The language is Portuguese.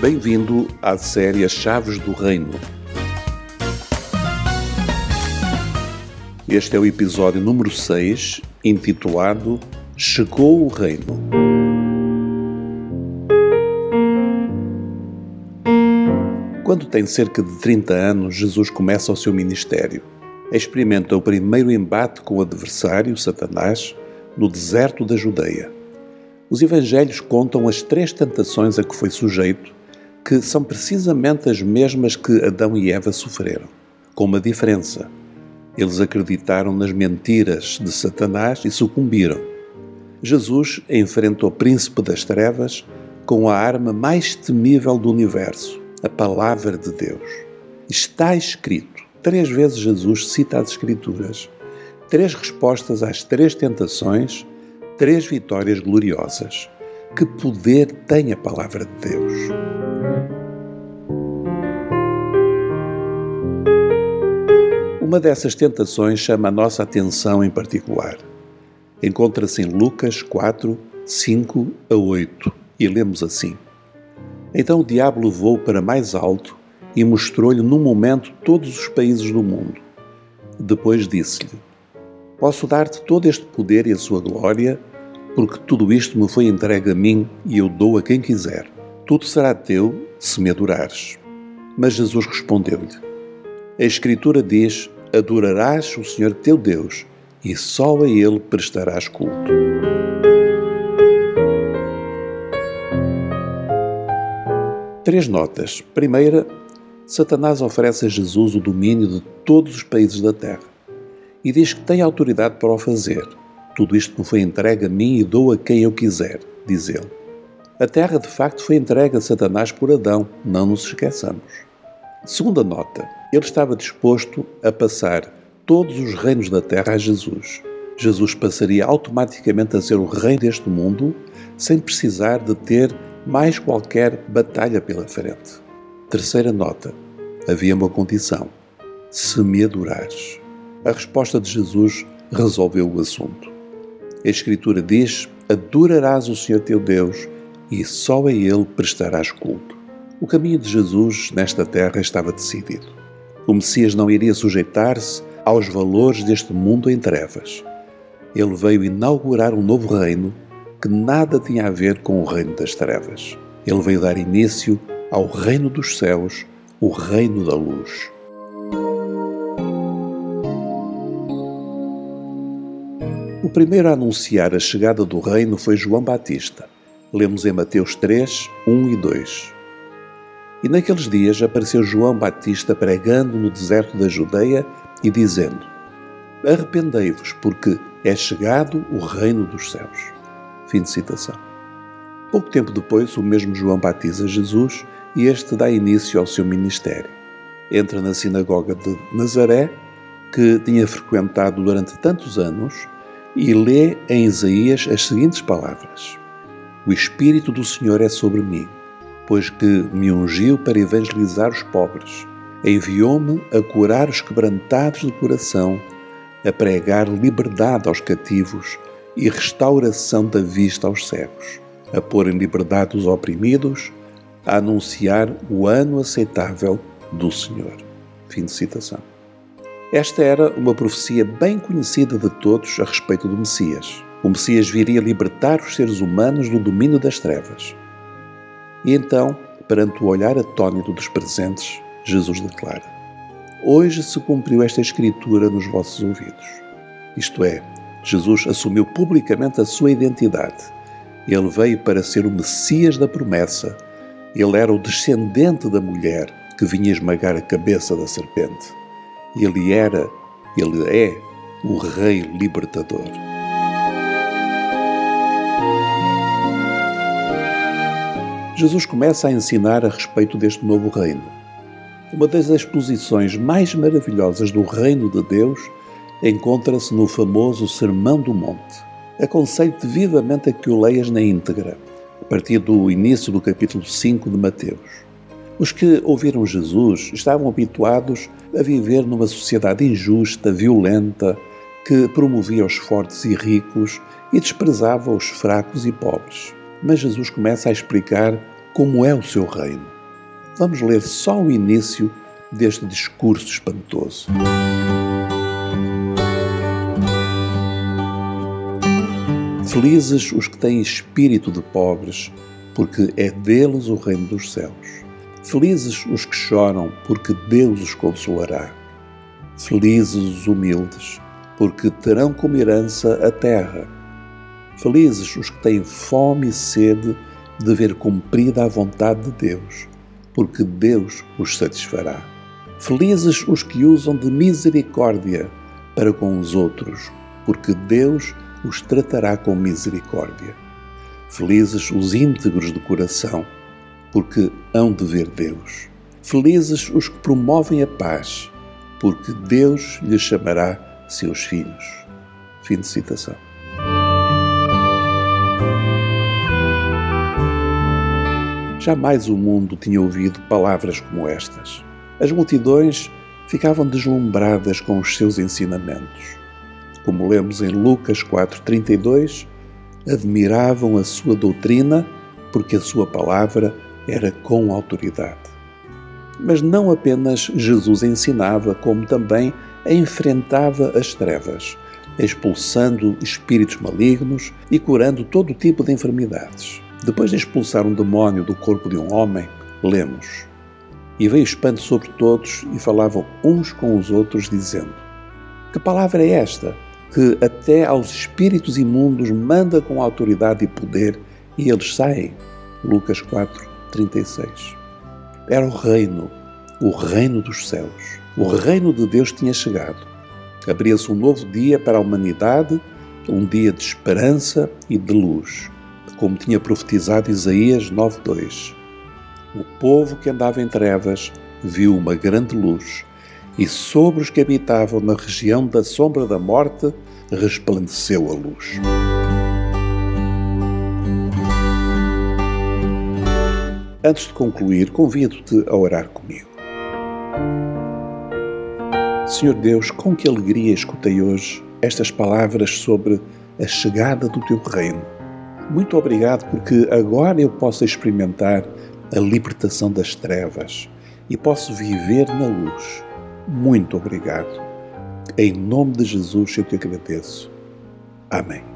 Bem-vindo à série Chaves do Reino. Este é o episódio número 6, intitulado Chegou o Reino. Quando tem cerca de 30 anos, Jesus começa o seu ministério. Experimenta o primeiro embate com o adversário, Satanás, no deserto da Judeia. Os evangelhos contam as três tentações a que foi sujeito que são precisamente as mesmas que Adão e Eva sofreram, com uma diferença. Eles acreditaram nas mentiras de Satanás e sucumbiram. Jesus enfrenta o príncipe das trevas com a arma mais temível do universo, a palavra de Deus. Está escrito. Três vezes Jesus cita as Escrituras. Três respostas às três tentações, três vitórias gloriosas. Que poder tem a palavra de Deus! Uma dessas tentações chama a nossa atenção em particular. Encontra-se em Lucas 4, 5 a 8 e lemos assim: Então o diabo levou para mais alto e mostrou-lhe num momento todos os países do mundo. Depois disse-lhe: Posso dar-te todo este poder e a sua glória, porque tudo isto me foi entregue a mim e eu dou a quem quiser. Tudo será teu se me adorares. Mas Jesus respondeu-lhe: A Escritura diz: adorarás o Senhor teu Deus e só a Ele prestarás culto. Três notas. Primeira, Satanás oferece a Jesus o domínio de todos os países da terra e diz que tem autoridade para o fazer. Tudo isto me foi entregue a mim e dou a quem eu quiser, diz ele. A terra de facto foi entregue a Satanás por Adão, não nos esqueçamos. Segunda nota: ele estava disposto a passar todos os reinos da terra a Jesus. Jesus passaria automaticamente a ser o rei deste mundo sem precisar de ter mais qualquer batalha pela frente. Terceira nota: havia uma condição: se me adorares. A resposta de Jesus resolveu o assunto. A Escritura diz: Adorarás o Senhor teu Deus e só a Ele prestarás culto. O caminho de Jesus nesta terra estava decidido. O Messias não iria sujeitar-se aos valores deste mundo em trevas. Ele veio inaugurar um novo reino que nada tinha a ver com o reino das trevas. Ele veio dar início ao reino dos céus, o reino da luz. O primeiro a anunciar a chegada do reino foi João Batista. Lemos em Mateus 3, 1 e 2. E naqueles dias apareceu João Batista pregando no deserto da Judeia e dizendo: Arrependei-vos, porque é chegado o reino dos céus. Fim de citação. Pouco tempo depois, o mesmo João batiza Jesus e este dá início ao seu ministério. Entra na sinagoga de Nazaré, que tinha frequentado durante tantos anos, e lê em Isaías as seguintes palavras: O Espírito do Senhor é sobre mim pois que me ungiu para evangelizar os pobres, enviou-me a curar os quebrantados de coração, a pregar liberdade aos cativos e restauração da vista aos cegos, a pôr em liberdade os oprimidos, a anunciar o ano aceitável do Senhor. Fim de citação. Esta era uma profecia bem conhecida de todos a respeito do Messias. O Messias viria libertar os seres humanos do domínio das trevas e então, perante o olhar atónito dos presentes, Jesus declara: Hoje se cumpriu esta escritura nos vossos ouvidos. Isto é, Jesus assumiu publicamente a sua identidade. Ele veio para ser o Messias da promessa. Ele era o descendente da mulher que vinha esmagar a cabeça da serpente. Ele era, ele é, o Rei libertador. Jesus começa a ensinar a respeito deste novo reino. Uma das exposições mais maravilhosas do reino de Deus encontra-se no famoso Sermão do Monte. Aconselho-te vivamente a que o leias na íntegra, a partir do início do capítulo 5 de Mateus. Os que ouviram Jesus estavam habituados a viver numa sociedade injusta, violenta, que promovia os fortes e ricos e desprezava os fracos e pobres mas Jesus começa a explicar como é o seu reino. Vamos ler só o início deste discurso espantoso. Felizes os que têm espírito de pobres, porque é deles o reino dos céus. Felizes os que choram, porque Deus os consolará. Felizes os humildes, porque terão como herança a terra. Felizes os que têm fome e sede de ver cumprida a vontade de Deus, porque Deus os satisfará. Felizes os que usam de misericórdia para com os outros, porque Deus os tratará com misericórdia. Felizes os íntegros de coração, porque hão de ver Deus. Felizes os que promovem a paz, porque Deus lhes chamará seus filhos. Fim de citação. Jamais o mundo tinha ouvido palavras como estas. As multidões ficavam deslumbradas com os seus ensinamentos. Como lemos em Lucas 4:32, admiravam a sua doutrina porque a sua palavra era com autoridade. Mas não apenas Jesus ensinava, como também enfrentava as trevas, expulsando espíritos malignos e curando todo tipo de enfermidades. Depois de expulsar um demónio do corpo de um homem, lemos: E veio espanto sobre todos e falavam uns com os outros, dizendo: Que palavra é esta? Que até aos espíritos imundos manda com autoridade e poder e eles saem. Lucas 4, 36. Era o reino, o reino dos céus. O reino de Deus tinha chegado. Abria-se um novo dia para a humanidade, um dia de esperança e de luz como tinha profetizado Isaías 9:2. O povo que andava em trevas viu uma grande luz, e sobre os que habitavam na região da sombra da morte resplandeceu a luz. Antes de concluir, convido-te a orar comigo. Senhor Deus, com que alegria escutei hoje estas palavras sobre a chegada do teu reino muito obrigado porque agora eu posso experimentar a libertação das trevas e posso viver na luz. Muito obrigado. Em nome de Jesus eu te agradeço. Amém.